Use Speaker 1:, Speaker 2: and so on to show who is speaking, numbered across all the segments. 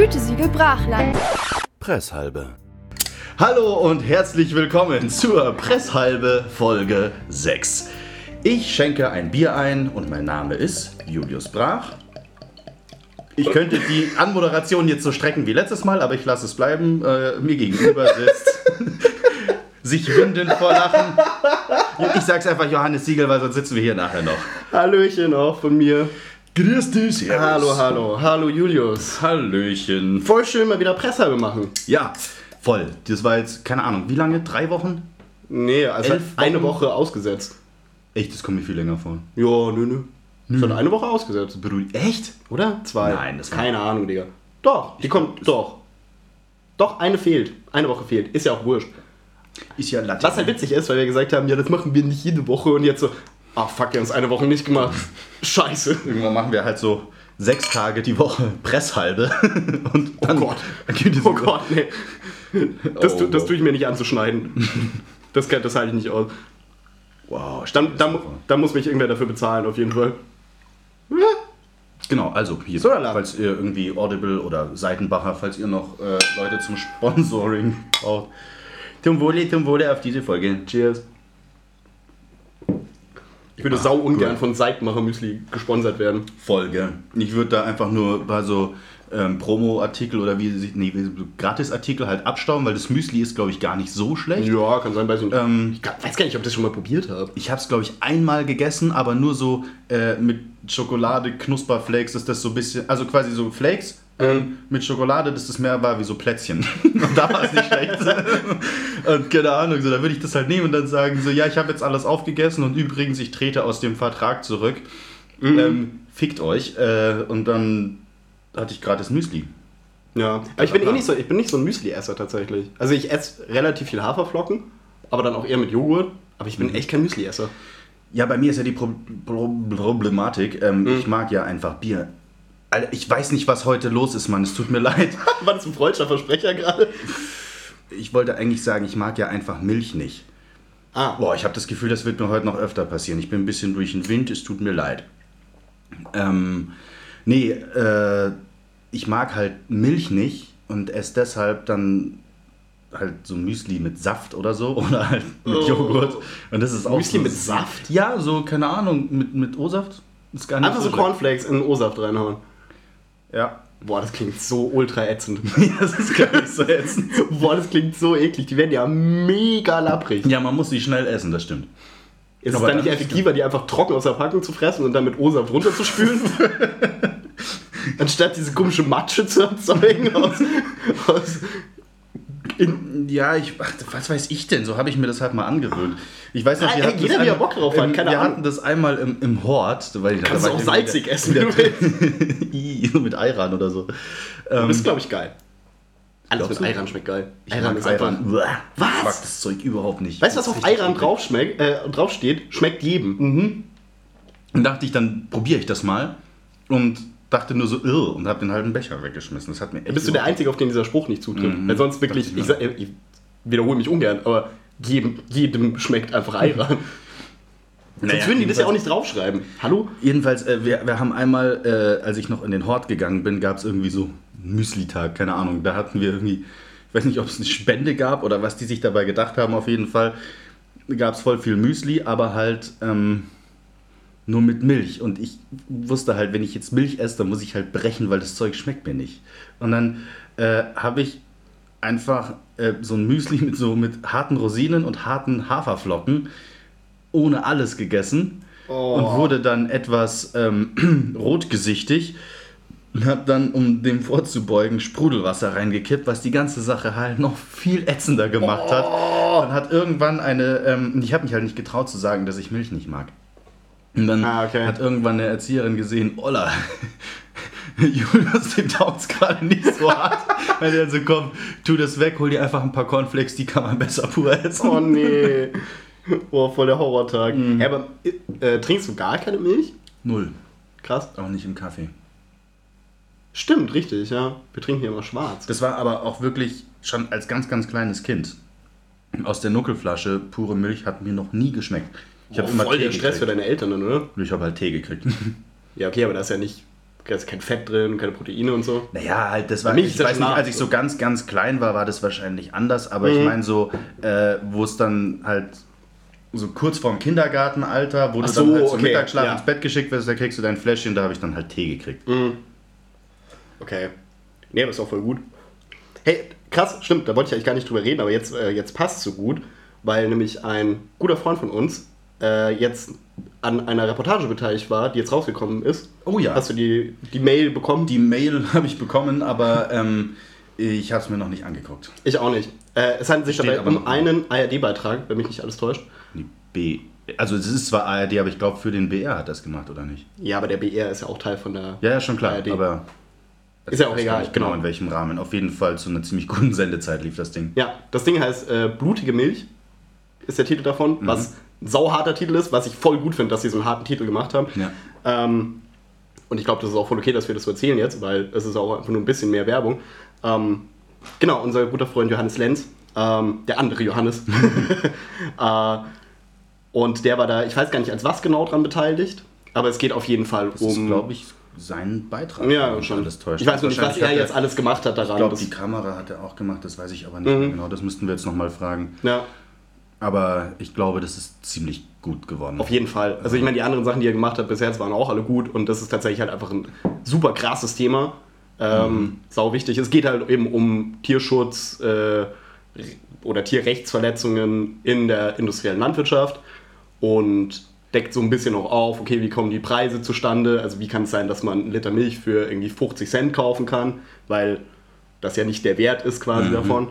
Speaker 1: Gütesiegel Brachland.
Speaker 2: Presshalbe. Hallo und herzlich willkommen zur Presshalbe Folge 6. Ich schenke ein Bier ein und mein Name ist Julius Brach. Ich könnte die Anmoderation jetzt so strecken wie letztes Mal, aber ich lasse es bleiben. Äh, mir gegenüber sitzt sich windend vor Lachen. Ich sag's einfach Johannes Siegel, weil sonst sitzen wir hier nachher noch.
Speaker 3: Hallöchen auch von mir.
Speaker 2: Grüß dich, servus.
Speaker 3: Hallo, hallo. Hallo Julius.
Speaker 2: Hallöchen.
Speaker 3: Voll schön mal wieder Presshalbe machen.
Speaker 2: Ja, voll. Das war jetzt, keine Ahnung, wie lange? Drei Wochen?
Speaker 3: Nee, also
Speaker 2: Elf
Speaker 3: eine
Speaker 2: Wochen?
Speaker 3: Woche ausgesetzt.
Speaker 2: Echt, das kommt mir viel länger vor.
Speaker 3: Ja, nö, nö. nö. Schon eine Woche ausgesetzt.
Speaker 2: Echt?
Speaker 3: Oder? Zwei.
Speaker 2: Nein, das
Speaker 3: Keine Ahnung, Digga. Doch, die kommt. Doch. Doch, eine fehlt. Eine Woche fehlt. Ist ja auch wurscht.
Speaker 2: Ist ja Latin.
Speaker 3: Was halt witzig ist, weil wir gesagt haben, ja, das machen wir nicht jede Woche und jetzt so, ach fuck, wir haben es eine Woche nicht gemacht. Scheiße.
Speaker 2: Irgendwann machen wir halt so sechs Tage die Woche Presshalbe. Und dann
Speaker 3: Gott.
Speaker 2: Dann geht es
Speaker 3: Oh Gott, nee. Das,
Speaker 2: Oh,
Speaker 3: tu- das
Speaker 2: wow.
Speaker 3: tue ich mir nicht anzuschneiden. Das, das halte ich nicht aus.
Speaker 2: Wow,
Speaker 3: Dann, dann, dann muss mich irgendwer dafür bezahlen, auf jeden Fall.
Speaker 2: Genau, also hier, falls ihr irgendwie Audible oder Seitenbacher, falls ihr noch äh, Leute zum Sponsoring braucht. Zum Wohle, zum Wohle auf diese Folge.
Speaker 3: Cheers. Ich würde
Speaker 2: Ah,
Speaker 3: sau ungern
Speaker 2: cool.
Speaker 3: von Seitenmacher Müsli gesponsert werden.
Speaker 2: Folge. Ich würde da einfach nur bei so ähm, Promo-Artikel oder wie sie, nee, so Gratis-Artikel halt abstauben, weil das Müsli ist, glaube ich, gar nicht so schlecht.
Speaker 3: Ja, kann sein, ich nicht.
Speaker 2: Ähm,
Speaker 3: ich weiß gar nicht, ob ich das schon mal probiert habe.
Speaker 2: Ich habe es, glaube ich, einmal gegessen, aber nur so äh, mit Schokolade, Knusperflakes, dass das so ein bisschen, also quasi so Flakes ähm, mit Schokolade, dass das mehr war wie so Plätzchen. und da war es nicht schlecht. und keine Ahnung, so, da würde ich das halt nehmen und dann sagen, so, ja, ich habe jetzt alles aufgegessen und übrigens, ich trete aus dem Vertrag zurück. Ähm, fickt euch. Äh, und dann hatte ich gratis Müsli.
Speaker 3: Ja, aber ich bin eh nicht so, ich bin nicht so ein Müsli-Esser tatsächlich. Also ich esse relativ viel Haferflocken, aber dann auch eher mit Joghurt. Aber ich bin
Speaker 2: Mhm.
Speaker 3: echt kein Müsli-Esser.
Speaker 2: Ja, bei mir ist ja die Pro Pro Problematik, ähm, ich mag ja einfach Bier. Alter, ich weiß nicht, was heute los ist, Mann. Es tut mir leid.
Speaker 3: War das ein freudscher Versprecher gerade?
Speaker 2: Ich wollte eigentlich sagen, ich mag ja einfach Milch nicht.
Speaker 3: Ah,
Speaker 2: Boah, ich habe das Gefühl, das wird mir heute noch öfter passieren. Ich bin ein bisschen durch den Wind, es tut mir leid. Ähm, nee, äh, ich mag halt Milch nicht und esse deshalb dann halt so Müsli mit Saft oder so oder halt mit
Speaker 3: Oh.
Speaker 2: Joghurt. Und das ist auch
Speaker 3: Müsli
Speaker 2: so
Speaker 3: mit Saft?
Speaker 2: Ja, so, keine Ahnung, mit, mit O-Saft. Ist gar nicht
Speaker 3: einfach so
Speaker 2: schlecht.
Speaker 3: Cornflakes in O-Saft reinhauen.
Speaker 2: Ja.
Speaker 3: Boah, das klingt so ultra ätzend.
Speaker 2: das ist gar nicht so ätzend.
Speaker 3: Boah, das klingt so eklig. Die werden ja mega lapprig.
Speaker 2: Ja, man muss sie schnell essen, das stimmt.
Speaker 3: Ist es
Speaker 2: Aber
Speaker 3: dann
Speaker 2: das
Speaker 3: nicht effektiver, die einfach trocken aus der Packung zu fressen und dann mit O-Saft runterzuspülen? Anstatt diese komische Matsche zu erzeugen aus, aus
Speaker 2: In, ja, ich, ach, was weiß ich denn? So habe ich mir das halt mal angewöhnt. Ich weiß noch, wir
Speaker 3: ey,
Speaker 2: hatten
Speaker 3: jeder, er
Speaker 2: einmal-
Speaker 3: Bock drauf hat,
Speaker 2: ähm,
Speaker 3: keine
Speaker 2: Wir
Speaker 3: Ahnung.
Speaker 2: hatten das einmal im, im Hort. Weil ich,
Speaker 3: Kannst
Speaker 2: da
Speaker 3: du auch salzig
Speaker 2: der-
Speaker 3: essen,
Speaker 2: so mit Ayran oder so. Ähm,
Speaker 3: Das ist, glaube ich, geil. Alles mit? Ayran schmeckt geil.
Speaker 2: ich
Speaker 3: Ayran ist einfach...
Speaker 2: Ayran. Uah,
Speaker 3: Was?
Speaker 2: Ich mag das Zeug überhaupt nicht.
Speaker 3: Weißt du, was auf Ayran drauf schmeckt, äh, draufsteht? Schmeckt jedem.
Speaker 2: Mhm. Und dachte ich, dann probiere ich das mal. Und dachte nur so, irr, und habe den halben Becher weggeschmissen. Das hat mir echt
Speaker 3: Bist du der Einzige, auf den dieser Spruch nicht zutrifft?
Speaker 2: Mhm.
Speaker 3: Weil sonst wirklich, ich, sag, ich wiederhole mich ungern, aber jedem, jedem schmeckt einfach Ayran.
Speaker 2: Naja,
Speaker 3: Sonst würden die das ja auch nicht draufschreiben. Hallo?
Speaker 2: Jedenfalls, äh, wir, wir haben einmal, äh, als ich noch in den Hort gegangen bin, gab es irgendwie so Müsli-Tag, keine Ahnung. Da hatten wir irgendwie, ich weiß nicht, ob es eine Spende gab oder was die sich dabei gedacht haben. Auf jeden Fall gab es voll viel Müsli, aber halt ähm, nur mit Milch. Und ich wusste halt, wenn ich jetzt Milch esse, dann muss ich halt brechen, weil das Zeug schmeckt mir nicht. Und dann äh, habe ich einfach äh, so ein Müsli mit so mit harten Rosinen und harten Haferflocken ohne alles gegessen und wurde dann etwas ähm, rotgesichtig und habe dann, um dem vorzubeugen, Sprudelwasser reingekippt, was die ganze Sache halt noch viel ätzender gemacht hat. Dann hat irgendwann eine, ähm, ich habe mich halt nicht getraut zu sagen, dass ich Milch nicht mag. Und dann
Speaker 3: Ah, okay.
Speaker 2: hat irgendwann eine Erzieherin gesehen, Olla, Julius, dem taugt's gerade nicht so hart. Weil der so, komm, tu das weg, hol dir einfach ein paar Cornflakes, die kann man besser pur essen.
Speaker 3: Oh nee. Boah, voll der Horrortag. Ja, aber äh, trinkst du gar keine Milch?
Speaker 2: Null,
Speaker 3: Krass.
Speaker 2: auch nicht im Kaffee.
Speaker 3: Stimmt, richtig, ja. Wir trinken hier immer schwarz.
Speaker 2: Das war aber auch wirklich schon als ganz, ganz kleines Kind. Aus der Nuckelflasche pure Milch hat mir noch nie geschmeckt. Ich habe immer
Speaker 3: voll
Speaker 2: Tee
Speaker 3: der Stress für
Speaker 2: gekriegt.
Speaker 3: deine Eltern dann, oder?
Speaker 2: Ich habe halt Tee gekriegt.
Speaker 3: Ja, okay, aber das ist ja nicht da ist kein Fett drin, keine Proteine und so.
Speaker 2: Naja, halt, das war,
Speaker 3: Milch
Speaker 2: ich
Speaker 3: ist ja
Speaker 2: weiß nicht, als ich so ganz, ganz klein war, war das wahrscheinlich anders, aber ich meine so, äh, wo es dann halt so kurz vorm Kindergartenalter, wo
Speaker 3: Ach
Speaker 2: du
Speaker 3: so,
Speaker 2: dann halt zum
Speaker 3: okay,
Speaker 2: Mittagsschlaf
Speaker 3: ja.
Speaker 2: ins Bett geschickt wirst, da kriegst du dein Fläschchen, da habe ich dann halt Tee gekriegt.
Speaker 3: Okay. Nee, aber ist auch voll gut. Hey, krass, stimmt, da wollte ich eigentlich gar nicht drüber reden, aber jetzt, äh, jetzt passt so gut, weil nämlich ein guter Freund von uns äh, jetzt an einer Reportage beteiligt war, die jetzt rausgekommen ist.
Speaker 2: Oh ja.
Speaker 3: Hast du die, die Mail bekommen?
Speaker 2: Die Mail habe ich bekommen, aber ähm, ich habe es mir noch nicht angeguckt.
Speaker 3: Ich auch nicht. Äh, es handelt sich
Speaker 2: Steht
Speaker 3: dabei um einen ARD-Beitrag, wenn mich nicht alles täuscht.
Speaker 2: Die B. Also es ist zwar ARD, aber ich glaube für den BR hat das gemacht, oder nicht?
Speaker 3: Ja, aber der BR ist ja auch Teil von der.
Speaker 2: Ja, ja, schon klar.
Speaker 3: ARD.
Speaker 2: Aber
Speaker 3: Ist ja auch
Speaker 2: ich weiß
Speaker 3: egal,
Speaker 2: genau
Speaker 3: genau.
Speaker 2: in welchem Rahmen. Auf jeden Fall zu einer ziemlich guten Sendezeit lief das Ding.
Speaker 3: Ja, das Ding heißt äh, Blutige Milch, ist der Titel davon, was ein sauharter Titel ist, was ich voll gut finde, dass sie so einen harten Titel gemacht haben.
Speaker 2: Ja.
Speaker 3: Ähm, und ich glaube, das ist auch voll okay, dass wir das so erzählen jetzt, weil es ist auch einfach nur ein bisschen mehr Werbung. Ähm, genau, unser guter Freund Johannes Lenz, ähm, der andere Johannes. äh, und der war da, ich weiß gar nicht, als was genau dran beteiligt, aber es geht auf jeden Fall
Speaker 2: Das
Speaker 3: um.
Speaker 2: ist, glaube ich, sein Beitrag.
Speaker 3: ja, schon.
Speaker 2: Alles täuscht.
Speaker 3: Ich weiß nur nicht, was er jetzt alles gemacht hat daran.
Speaker 2: Ich glaube, die Kamera hat er auch gemacht, das weiß ich aber nicht mehr genau. Das müssten wir jetzt nochmal fragen.
Speaker 3: ja.
Speaker 2: Aber ich glaube, das ist ziemlich gut geworden.
Speaker 3: Auf jeden Fall. Also ich meine, die anderen Sachen, die er gemacht hat bisher, waren auch alle gut und das ist tatsächlich halt einfach ein super krasses Thema. Ähm, Sau wichtig. Es geht halt eben um Tierschutz äh, oder Tierrechtsverletzungen in der industriellen Landwirtschaft und deckt so ein bisschen auch auf, okay, wie kommen die Preise zustande? Also wie kann es sein, dass man einen Liter Milch für irgendwie 50 Cent kaufen kann, weil das ja nicht der Wert ist quasi davon.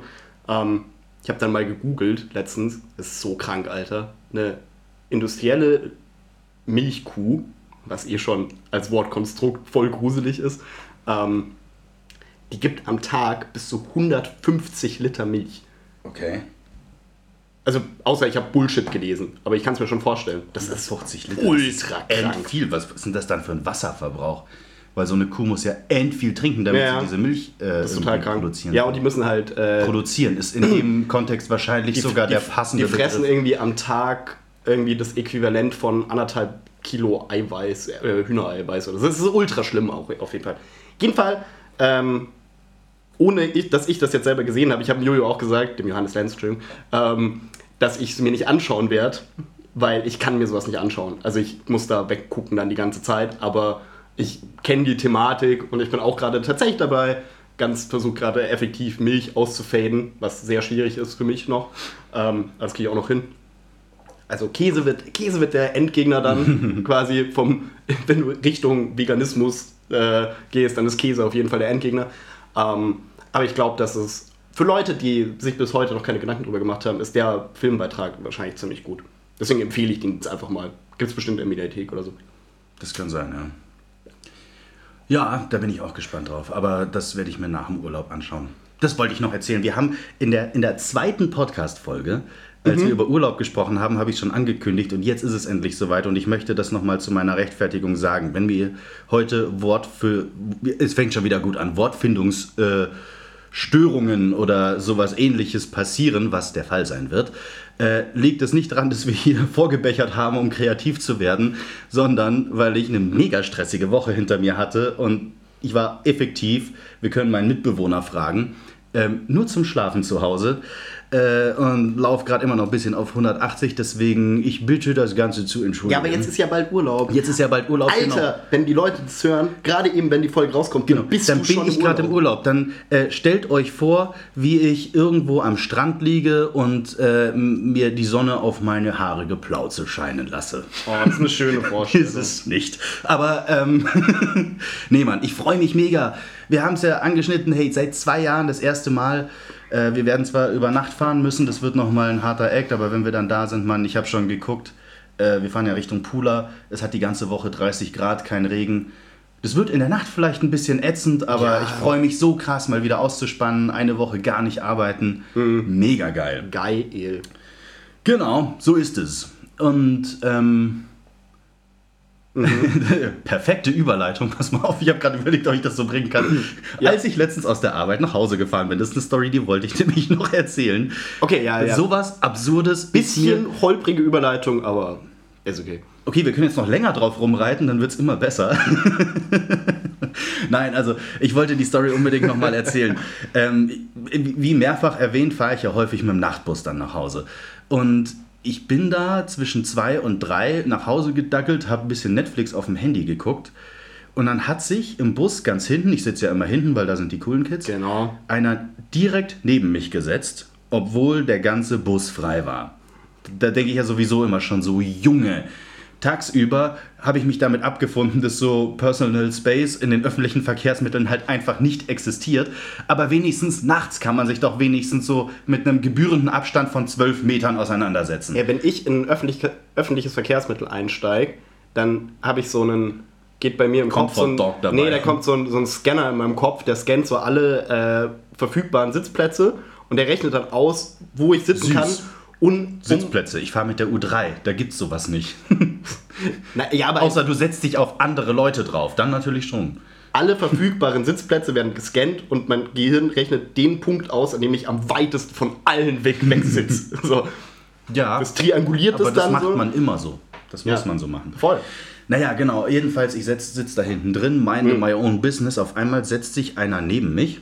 Speaker 3: Ähm, ich habe dann mal gegoogelt letztens, das ist so krank, Alter. Eine industrielle Milchkuh, was eh schon als Wortkonstrukt voll gruselig ist, ähm, die gibt am Tag bis zu 150 Liter Milch.
Speaker 2: Okay.
Speaker 3: Also, außer ich habe Bullshit gelesen, aber ich kann es mir schon vorstellen. Das ist
Speaker 2: 50 Liter.
Speaker 3: ultra krank.
Speaker 2: viel. Was ist denn das dann für ein Wasserverbrauch? Weil so eine Kuh muss ja end viel trinken, damit
Speaker 3: Ja,
Speaker 2: sie diese Milch äh,
Speaker 3: Das ist total krank.
Speaker 2: produzieren
Speaker 3: Ja, und die müssen halt. Äh,
Speaker 2: Produzieren ist in dem Kontext wahrscheinlich sogar
Speaker 3: die,
Speaker 2: der passende
Speaker 3: Die fressen
Speaker 2: Begriff.
Speaker 3: irgendwie am Tag irgendwie das Äquivalent von anderthalb Kilo Eiweiß, äh, Hühnereiweiß oder so. Das ist ultra schlimm auch auf jeden Fall. Jeden Fall, ähm, ohne ich, dass ich das jetzt selber gesehen habe, ich habe Jojo auch gesagt, dem Johannes Lenz, ähm, dass ich es mir nicht anschauen werde, weil ich kann mir sowas nicht anschauen. Also ich muss da weggucken dann die ganze Zeit, aber ich kenne die Thematik und ich bin auch gerade tatsächlich dabei, ganz versucht gerade effektiv Milch auszufaden, was sehr schwierig ist für mich noch. Ähm, das kriege ich auch noch hin. Also Käse wird, Käse wird der Endgegner dann quasi vom, wenn du Richtung Veganismus äh, gehst, dann ist Käse auf jeden Fall der Endgegner. Ähm, aber ich glaube, dass es für Leute, die sich bis heute noch keine Gedanken drüber gemacht haben, ist der Filmbeitrag wahrscheinlich ziemlich gut. Deswegen empfehle ich den jetzt einfach mal. Gibt es bestimmt in der Mediathek oder so.
Speaker 2: Das kann sein, ja. Ja, da bin ich auch gespannt drauf. Aber das werde ich mir nach dem Urlaub anschauen. Das wollte ich noch erzählen. Wir haben in der, in der zweiten Podcast-Folge, als wir über Urlaub gesprochen haben, habe ich schon angekündigt und jetzt ist es endlich soweit und ich möchte das nochmal zu meiner Rechtfertigung sagen. Wenn wir heute Wort für, es fängt schon wieder gut an, Wortfindungsstörungen äh, oder sowas ähnliches passieren, was der Fall sein wird, äh, liegt es nicht daran, dass wir hier vorgebechert haben, um kreativ zu werden, sondern weil ich eine mega stressige Woche hinter mir hatte und ich war effektiv, wir können meinen Mitbewohner fragen, ähm, nur zum Schlafen zu Hause äh, und laufe gerade immer noch ein bisschen auf 180, deswegen ich bitte das Ganze zu entschuldigen.
Speaker 3: Ja, aber jetzt ist ja bald Urlaub.
Speaker 2: Jetzt ist ja bald Urlaub.
Speaker 3: Alter,
Speaker 2: genau.
Speaker 3: wenn die Leute das hören, gerade eben, wenn die Folge rauskommt,
Speaker 2: Genau,
Speaker 3: dann bist
Speaker 2: dann
Speaker 3: du
Speaker 2: bin
Speaker 3: schon
Speaker 2: ich gerade im Urlaub. Dann äh, stellt euch vor, wie ich irgendwo am Strand liege und äh, mir die Sonne auf meine haarige Plauze scheinen lasse.
Speaker 3: Oh, das ist eine schöne Vorstellung.
Speaker 2: Ist es nicht. Aber, ähm, nee, Mann, ich freue mich mega. Wir haben es ja angeschnitten, hey, seit zwei Jahren das erste Mal. Äh, wir werden zwar über Nacht fahren müssen, das wird nochmal ein harter Act, aber wenn wir dann da sind, Mann, ich habe schon geguckt, äh, wir fahren ja Richtung Pula, es hat die ganze Woche 30 Grad, kein Regen. Das wird in der Nacht vielleicht ein bisschen ätzend, aber
Speaker 3: Ja.
Speaker 2: ich freue mich so krass, mal wieder auszuspannen, eine Woche gar nicht arbeiten. Mega geil.
Speaker 3: Geil.
Speaker 2: Genau, so ist es. Und ähm, perfekte Überleitung, pass mal auf, ich habe gerade überlegt, ob ich das so bringen kann.
Speaker 3: Ja.
Speaker 2: Als ich letztens aus der Arbeit nach Hause gefahren bin, das ist eine Story, die wollte ich nämlich noch erzählen.
Speaker 3: Okay, ja, ja.
Speaker 2: Sowas Absurdes.
Speaker 3: Bisschen holprige Überleitung, aber ist okay.
Speaker 2: Okay, wir können jetzt noch länger drauf rumreiten, dann wird es immer besser. Nein, also ich wollte die Story unbedingt nochmal erzählen. ähm, wie mehrfach erwähnt, fahre ich ja häufig mit dem Nachtbus dann nach Hause. Und ich bin da zwischen zwei und drei nach Hause gedackelt, habe ein bisschen Netflix auf dem Handy geguckt. Und dann hat sich im Bus ganz hinten, ich sitze ja immer hinten, weil da sind die coolen Kids,
Speaker 3: Genau.
Speaker 2: einer direkt neben mich gesetzt, obwohl der ganze Bus frei war. Da denke ich ja sowieso immer schon so, Junge. Tagsüber habe ich mich damit abgefunden, dass so Personal Space in den öffentlichen Verkehrsmitteln halt einfach nicht existiert. Aber wenigstens nachts kann man sich doch wenigstens so mit einem gebührenden Abstand von 12 Metern auseinandersetzen.
Speaker 3: Ja, wenn ich in ein öffentlich, öffentliches Verkehrsmittel einsteige, dann habe ich so einen, geht bei mir im Kopf so ein,
Speaker 2: dabei.
Speaker 3: Nee, da kommt so ein, so ein Scanner in meinem Kopf, der scannt so alle äh, verfügbaren Sitzplätze und der rechnet dann aus, wo ich sitzen
Speaker 2: Süß.
Speaker 3: kann. Und um,
Speaker 2: Sitzplätze, ich fahre mit der U3, da gibt's sowas nicht.
Speaker 3: na, ja, aber
Speaker 2: Außer du setzt dich auf andere Leute drauf, dann natürlich schon.
Speaker 3: alle verfügbaren Sitzplätze werden gescannt und mein Gehirn rechnet den Punkt aus, an dem ich am weitesten von allen weg, weg sitze. so,
Speaker 2: Ja,
Speaker 3: das trianguliert
Speaker 2: aber
Speaker 3: das
Speaker 2: das
Speaker 3: dann
Speaker 2: macht
Speaker 3: so.
Speaker 2: man immer so. Das
Speaker 3: Ja.
Speaker 2: muss man so machen.
Speaker 3: Voll.
Speaker 2: Naja, genau. Jedenfalls, ich sitze da hinten drin, meine my own business. Auf einmal setzt sich einer neben mich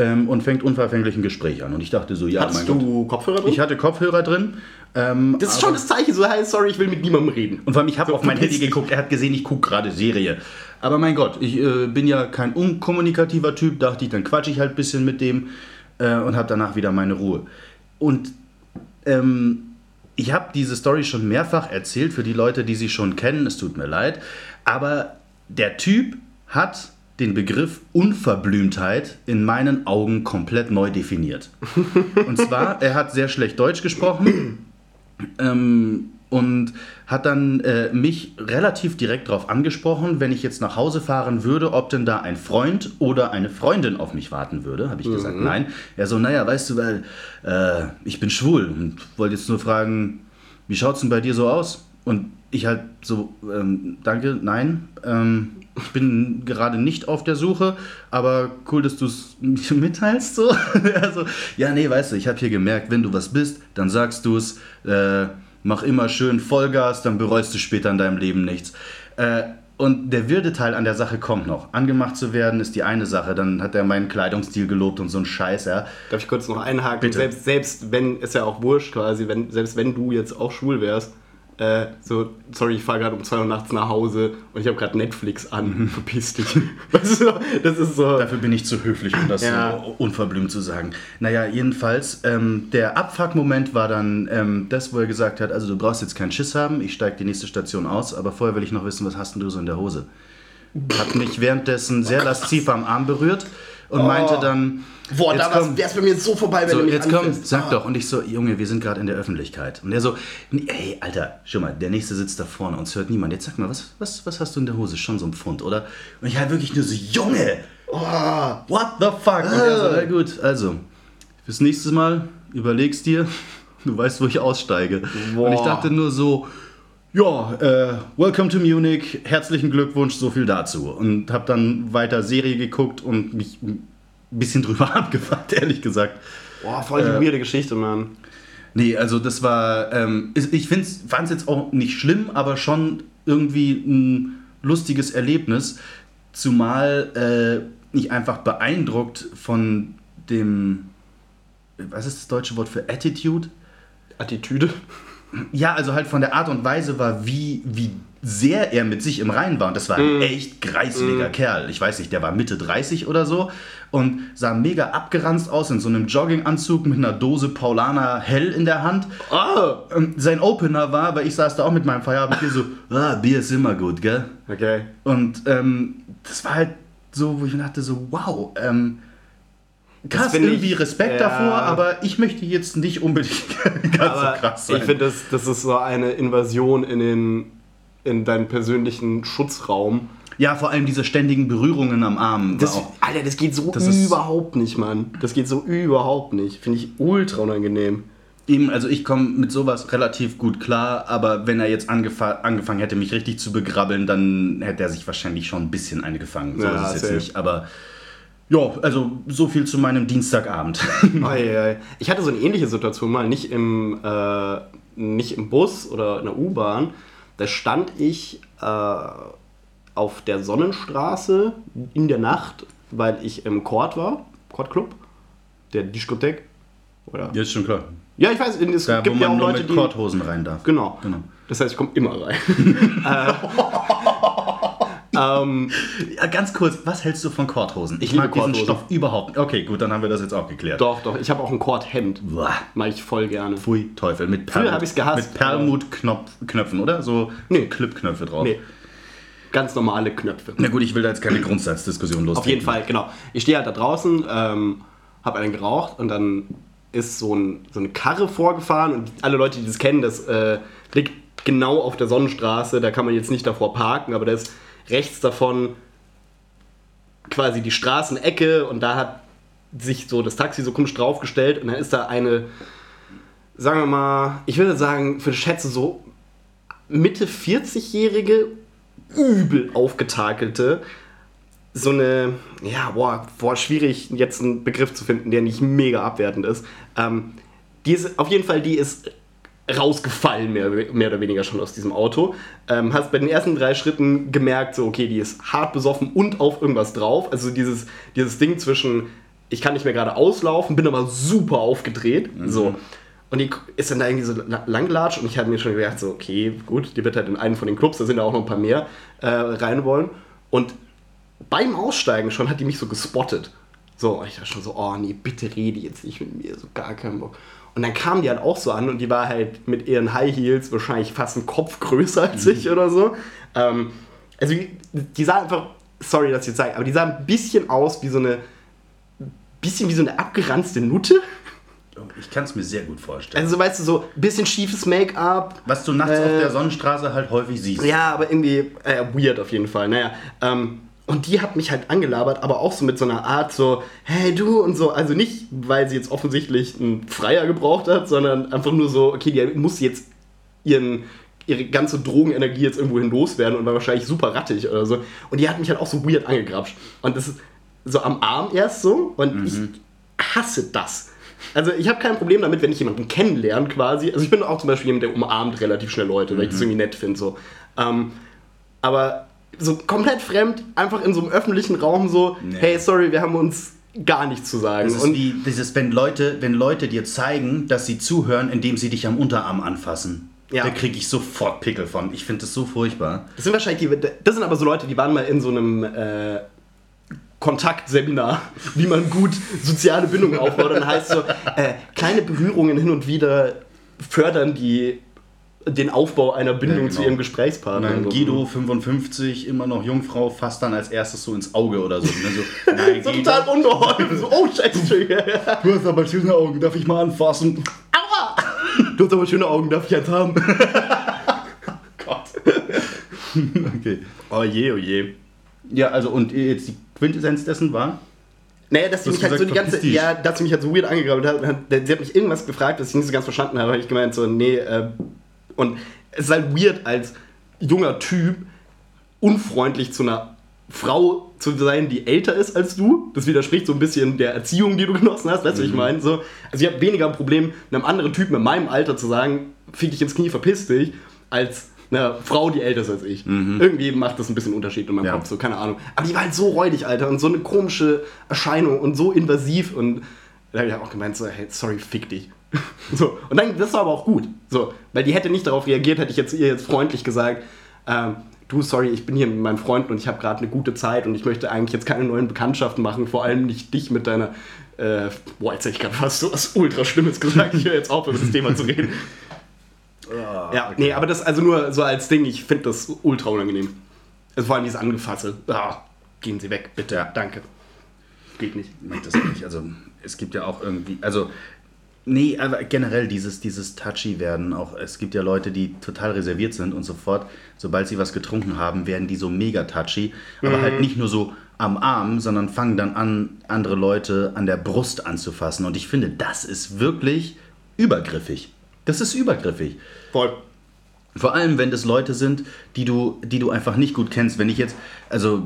Speaker 2: ähm, und fängt unverfänglich ein Gespräch an. Und ich dachte so, ja,
Speaker 3: Hast
Speaker 2: mein Gott.
Speaker 3: du Kopfhörer drin?
Speaker 2: Ich hatte Kopfhörer drin. Ähm,
Speaker 3: das ist schon das Zeichen, so, hey, sorry, ich will mit niemandem reden.
Speaker 2: Und vor allem, ich habe
Speaker 3: So,
Speaker 2: auf mein Handy geguckt, er hat gesehen, ich gucke gerade Serie. Aber mein Gott, ich äh, bin ja kein unkommunikativer Typ, dachte ich, dann quatsche ich halt ein bisschen mit dem äh, und habe danach wieder meine Ruhe. Und ähm, ich habe diese Story schon mehrfach erzählt für die Leute, die sie schon kennen, es tut mir leid. Aber der Typ hat den Begriff Unverblümtheit in meinen Augen komplett neu definiert. Und zwar, er hat sehr schlecht Deutsch gesprochen ähm, und hat dann äh, mich relativ direkt darauf angesprochen, wenn ich jetzt nach Hause fahren würde, ob denn da ein Freund oder eine Freundin auf mich warten würde. Habe ich gesagt, nein. Er so, naja, weißt du, weil äh, ich bin schwul und wollte jetzt nur fragen, wie schaut's denn bei dir so aus? Und ich halt so, ähm, danke, nein. Ähm, ich bin gerade nicht auf der Suche, aber cool, dass du es mitteilst. So. also, ja, nee, weißt du, ich habe hier gemerkt, wenn du was bist, dann sagst du es. Äh, mach immer schön Vollgas, dann bereust du später in deinem Leben nichts. Äh, und der wilde Teil an der Sache kommt noch. Angemacht zu werden ist die eine Sache. Dann hat er meinen Kleidungsstil gelobt und so ein Scheiß, ja.
Speaker 3: Darf ich kurz noch einhaken?
Speaker 2: Bitte.
Speaker 3: Selbst, selbst wenn, ist ja auch wurscht quasi, wenn, selbst wenn du jetzt auch schwul wärst, äh, so, sorry, ich fahre gerade um 2 Uhr nachts nach Hause und ich habe gerade Netflix an, verpiss dich. Weißt du, das ist so.
Speaker 2: Dafür bin ich zu höflich, um das
Speaker 3: Ja.
Speaker 2: so unverblümt zu sagen. Naja, jedenfalls, ähm, der Abfuck-Moment war dann ähm, das, wo er gesagt hat, also du brauchst jetzt keinen Schiss haben, ich steige die nächste Station aus, aber vorher will ich noch wissen, was hast denn du so in der Hose? Hat mich währenddessen sehr lasziv am Arm berührt und meinte dann,
Speaker 3: Boah,
Speaker 2: jetzt
Speaker 3: da es bei mir so vorbei, wenn
Speaker 2: so,
Speaker 3: du mich
Speaker 2: jetzt komm, sag
Speaker 3: Ah.
Speaker 2: doch. Und ich so, Junge, wir sind gerade in der Öffentlichkeit. Und er so, ey, Alter, schau mal, der nächste sitzt da vorne, uns hört niemand. Jetzt sag mal, was, was, was hast du in der Hose? Schon so ein Pfund, oder? Und ich halt wirklich nur so, Junge,
Speaker 3: Oh,
Speaker 2: what the fuck? Und er so, na gut, also, fürs nächste Mal überlegst dir, du weißt, wo ich aussteige. Und ich
Speaker 3: Boah.
Speaker 2: dachte nur so, ja, äh, welcome to Munich, herzlichen Glückwunsch, so viel dazu. Und habe dann weiter Serie geguckt und mich bisschen drüber abgefuckt, ehrlich gesagt.
Speaker 3: boah, voll die
Speaker 2: Äh,
Speaker 3: weirde Geschichte, Mann.
Speaker 2: Nee, also das war, ähm, ich fand es jetzt auch nicht schlimm, aber schon irgendwie ein lustiges Erlebnis, zumal äh, ich einfach beeindruckt von dem, was ist das deutsche Wort für Attitude?
Speaker 3: Attitüde.
Speaker 2: Ja, also halt von der Art und Weise war, wie, wie sehr er mit sich im Reinen war. Und das war ein echt greiseliger Kerl. Ich weiß nicht, der war Mitte 30 oder so und sah mega abgeranzt aus in so einem Jogginganzug mit einer Dose Paulaner Hell in der Hand.
Speaker 3: Ah,
Speaker 2: Ähm, sein Opener war, weil ich saß da auch mit meinem Feierabendbier so, ah, Bier ist immer gut, gell?
Speaker 3: okay.
Speaker 2: Und ähm, das war halt so, wo ich mir dachte so, wow, ähm, krass, irgendwie
Speaker 3: ich,
Speaker 2: Respekt
Speaker 3: ja.
Speaker 2: davor, aber ich möchte jetzt nicht unbedingt ganz
Speaker 3: Aber
Speaker 2: so krass sein.
Speaker 3: ich finde, das, das ist so eine Invasion in, den, in deinen persönlichen Schutzraum.
Speaker 2: Ja, vor allem diese ständigen Berührungen am Arm.
Speaker 3: Das,
Speaker 2: auch,
Speaker 3: Alter, das geht so
Speaker 2: Das
Speaker 3: überhaupt nicht, Mann. Das geht so überhaupt nicht. Finde ich ultra unangenehm.
Speaker 2: eben, also ich komme mit sowas relativ gut klar, aber wenn er jetzt angefa angefangen hätte, mich richtig zu begrabbeln, dann hätte er sich wahrscheinlich schon ein bisschen eine gefangen. So
Speaker 3: Ja,
Speaker 2: ist es jetzt
Speaker 3: safe.
Speaker 2: nicht, aber ja, also so viel zu meinem Dienstagabend.
Speaker 3: Ich hatte so eine ähnliche Situation mal, nicht im, äh, nicht im Bus oder in der U-Bahn. Da stand ich äh, auf der Sonnenstraße in der Nacht, weil ich im Court war, Court Club, der Diskothek. Oder?
Speaker 2: Ja, ist schon klar.
Speaker 3: Ja, ich weiß, es
Speaker 2: Da,
Speaker 3: gibt ja auch Leute, die.
Speaker 2: Korthosen rein darf.
Speaker 3: Genau.
Speaker 2: Genau.
Speaker 3: Das heißt, ich komme immer rein. äh, ähm,
Speaker 2: Ja, ganz kurz, was hältst du von Korthosen? Ich,
Speaker 3: Ich
Speaker 2: mag diesen. Stoff überhaupt nicht. Okay, gut, dann haben wir das jetzt auch geklärt.
Speaker 3: doch, doch. Ich habe auch ein Court-Hemd.
Speaker 2: Boah.
Speaker 3: Mag ich voll gerne.
Speaker 2: Pfui, Teufel. Mit
Speaker 3: Früher hab ich's gehasst,
Speaker 2: Mit Perlmutknöpfen, oder? So
Speaker 3: Nee.
Speaker 2: Clipknöpfe drauf.
Speaker 3: Nee. Ganz normale Knöpfe.
Speaker 2: Na gut, ich will da jetzt keine Grundsatzdiskussion los.
Speaker 3: Auf jeden Fall, genau. Ich stehe halt da draußen, ähm, habe einen geraucht und dann ist so, ein, so eine Karre vorgefahren und alle Leute, die das kennen, das äh, liegt genau auf der Sonnenstraße, da kann man jetzt nicht davor parken, aber da ist rechts davon quasi die Straßenecke und da hat sich so das Taxi so komisch draufgestellt und dann ist da eine, sagen wir mal, ich würde sagen, für schätze so Mitte 40-jährige, übel aufgetakelte, so eine, ja, boah, boah, schwierig jetzt einen Begriff zu finden, der nicht mega abwertend ist. Ähm, die ist, auf jeden Fall, die ist rausgefallen, mehr, mehr oder weniger schon aus diesem Auto. Ähm, hast bei den ersten drei Schritten gemerkt, so, okay, die ist hart besoffen und auf irgendwas drauf. Also dieses, dieses Ding zwischen, ich kann nicht mehr gerade auslaufen, bin aber super aufgedreht. So. Und die ist dann da irgendwie so la- langgelatscht und ich hatte mir schon gedacht, so, okay, gut, die wird halt in einen von den Clubs, da sind ja auch noch ein paar mehr, äh, rein wollen. Und beim Aussteigen schon hat die mich so gespottet. So, ich dachte schon so, oh nee, bitte rede jetzt nicht mit mir, so gar keinen Bock. Und dann kam die halt auch so an und die war halt mit ihren High Heels wahrscheinlich fast einen Kopf größer als ich oder so. Ähm, also die, die sah einfach, sorry, dass ich jetzt sage, aber die sah ein bisschen aus wie so eine, bisschen wie so eine abgeranzte Nutte.
Speaker 2: Ich kann es mir sehr gut vorstellen.
Speaker 3: Also so, weißt du, so ein bisschen schiefes Make-up.
Speaker 2: Was du nachts
Speaker 3: Äh,
Speaker 2: auf der Sonnenstraße halt häufig siehst.
Speaker 3: Ja, aber irgendwie äh, weird auf jeden Fall. Naja, ähm, und die hat mich halt angelabert, aber auch so mit so einer Art so, hey du und so. Also nicht, weil sie jetzt offensichtlich einen Freier gebraucht hat, sondern einfach nur so, okay, die muss jetzt ihren, ihre ganze Drogenenergie jetzt irgendwo hin loswerden und war wahrscheinlich super rattig oder so. Und die hat mich halt auch so weird angegrapscht. Und das ist so am Arm erst so und ich hasse das. Also ich habe kein Problem damit, wenn ich jemanden kennenlerne quasi. Also ich bin auch zum Beispiel jemand, der umarmt relativ schnell Leute, weil ich das irgendwie nett finde. So. Ähm, aber so komplett fremd, einfach in so einem öffentlichen Raum so,
Speaker 2: Nee.
Speaker 3: hey, sorry, wir haben uns gar nichts zu sagen.
Speaker 2: Das ist
Speaker 3: Und
Speaker 2: wie dieses, wenn Leute, wenn Leute dir zeigen, dass sie zuhören, indem sie dich am Unterarm anfassen.
Speaker 3: Ja.
Speaker 2: Da kriege ich sofort Pickel von. Ich finde das so furchtbar.
Speaker 3: das sind wahrscheinlich die, das sind aber so Leute, die waren mal in so einem äh, Kontaktseminar, wie man gut soziale Bindungen aufbaut. Dann heißt so, äh, kleine Berührungen hin und wieder fördern die den Aufbau einer Bindung
Speaker 2: Ja, genau.
Speaker 3: zu ihrem Gesprächspartner.
Speaker 2: dann
Speaker 3: So.
Speaker 2: Guido, 55, immer noch Jungfrau, fasst dann als erstes so ins Auge oder so. Dann so, nein,
Speaker 3: So total ungeholfen. So, oh, scheiße,
Speaker 2: du hast aber schöne Augen, darf ich mal anfassen?
Speaker 3: Aua! Du hast aber schöne Augen, darf ich jetzt haben? Gott.
Speaker 2: Okay.
Speaker 3: Oh je, oh je.
Speaker 2: Ja, also und jetzt die Quintessenz dessen war?
Speaker 3: Naja, dass sie mich halt so die ganze,
Speaker 2: dich.
Speaker 3: ja, dass sie mich halt so weird angegraben hat. hat- Sie hat mich irgendwas gefragt, das ich nicht so ganz verstanden habe. habe ich gemeint so, nee, äh, und es ist halt weird als junger Typ unfreundlich zu einer Frau zu sein, die älter ist als du. Das widerspricht so ein bisschen der Erziehung, die du genossen hast, weißt du, was ich meine? So, also ich habe weniger ein Problem, einem anderen Typen in meinem Alter zu sagen, fick dich ins Knie, verpiss dich, als einer Frau, die älter ist als ich. Irgendwie macht das ein bisschen Unterschied in meinem
Speaker 2: Ja.
Speaker 3: Kopf, so, keine Ahnung. Aber die war halt so räudig, Alter, und so eine komische Erscheinung und so invasiv und da habe ich auch gemeint, so, hey, sorry, fick dich. so, und dann, das war aber auch gut. So, weil die hätte nicht darauf reagiert, hätte ich jetzt ihr jetzt freundlich gesagt, ähm, du, sorry, ich bin hier mit meinen Freunden und ich habe gerade eine gute Zeit und ich möchte eigentlich jetzt keine neuen Bekanntschaften machen, vor allem nicht dich mit deiner, äh, boah, jetzt hätte ich gerade fast so was ultra Schlimmes gesagt, ich höre jetzt auf, über das Thema zu reden. Ja, nee, aber das also nur so als Ding, ich finde das ultra unangenehm. Also vor allem dieses Angefasse. Ah, gehen Sie weg, bitte,
Speaker 2: Ja.
Speaker 3: danke. Geht nicht.
Speaker 2: Ich mag das nicht. Also es gibt ja auch irgendwie, also nee, aber generell dieses, dieses touchy werden auch, es gibt ja Leute, die total reserviert sind und sofort, sobald sie was getrunken haben, werden die so mega touchy, aber halt nicht nur so am Arm, sondern fangen dann an, andere Leute an der Brust anzufassen und ich finde, das ist wirklich übergriffig. Das ist übergriffig.
Speaker 3: Voll.
Speaker 2: Vor allem, wenn das Leute sind, die du, die du einfach nicht gut kennst. Wenn ich jetzt, also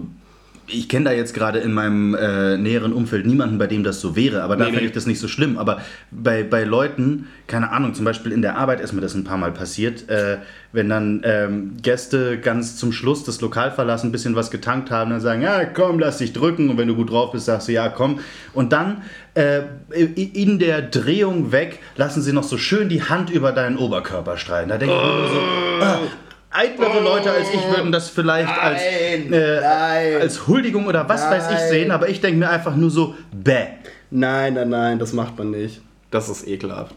Speaker 2: ich kenne da jetzt gerade in meinem äh, näheren Umfeld niemanden, bei dem das so wäre, aber da
Speaker 3: Nee,
Speaker 2: finde
Speaker 3: nee.
Speaker 2: ich das nicht so schlimm. Aber bei, bei Leuten, keine Ahnung, zum Beispiel in der Arbeit ist mir das ein paar Mal passiert, äh, wenn dann ähm, Gäste ganz zum Schluss das Lokal verlassen, ein bisschen was getankt haben, dann sagen, ja komm, lass dich drücken und wenn du gut drauf bist, sagst du, ja komm. Und dann äh, in der Drehung weg lassen sie noch so schön die Hand über deinen Oberkörper streichen. Da denke ich mir nur so, ah, eitlere Leute als ich würden das vielleicht als,
Speaker 3: Nein,
Speaker 2: äh,
Speaker 3: nein.
Speaker 2: als Huldigung oder was weiß ich
Speaker 3: Nein.
Speaker 2: sehen, aber ich denke mir einfach nur so, bäh.
Speaker 3: Nein, nein, nein, das macht man nicht. Das ist ekelhaft.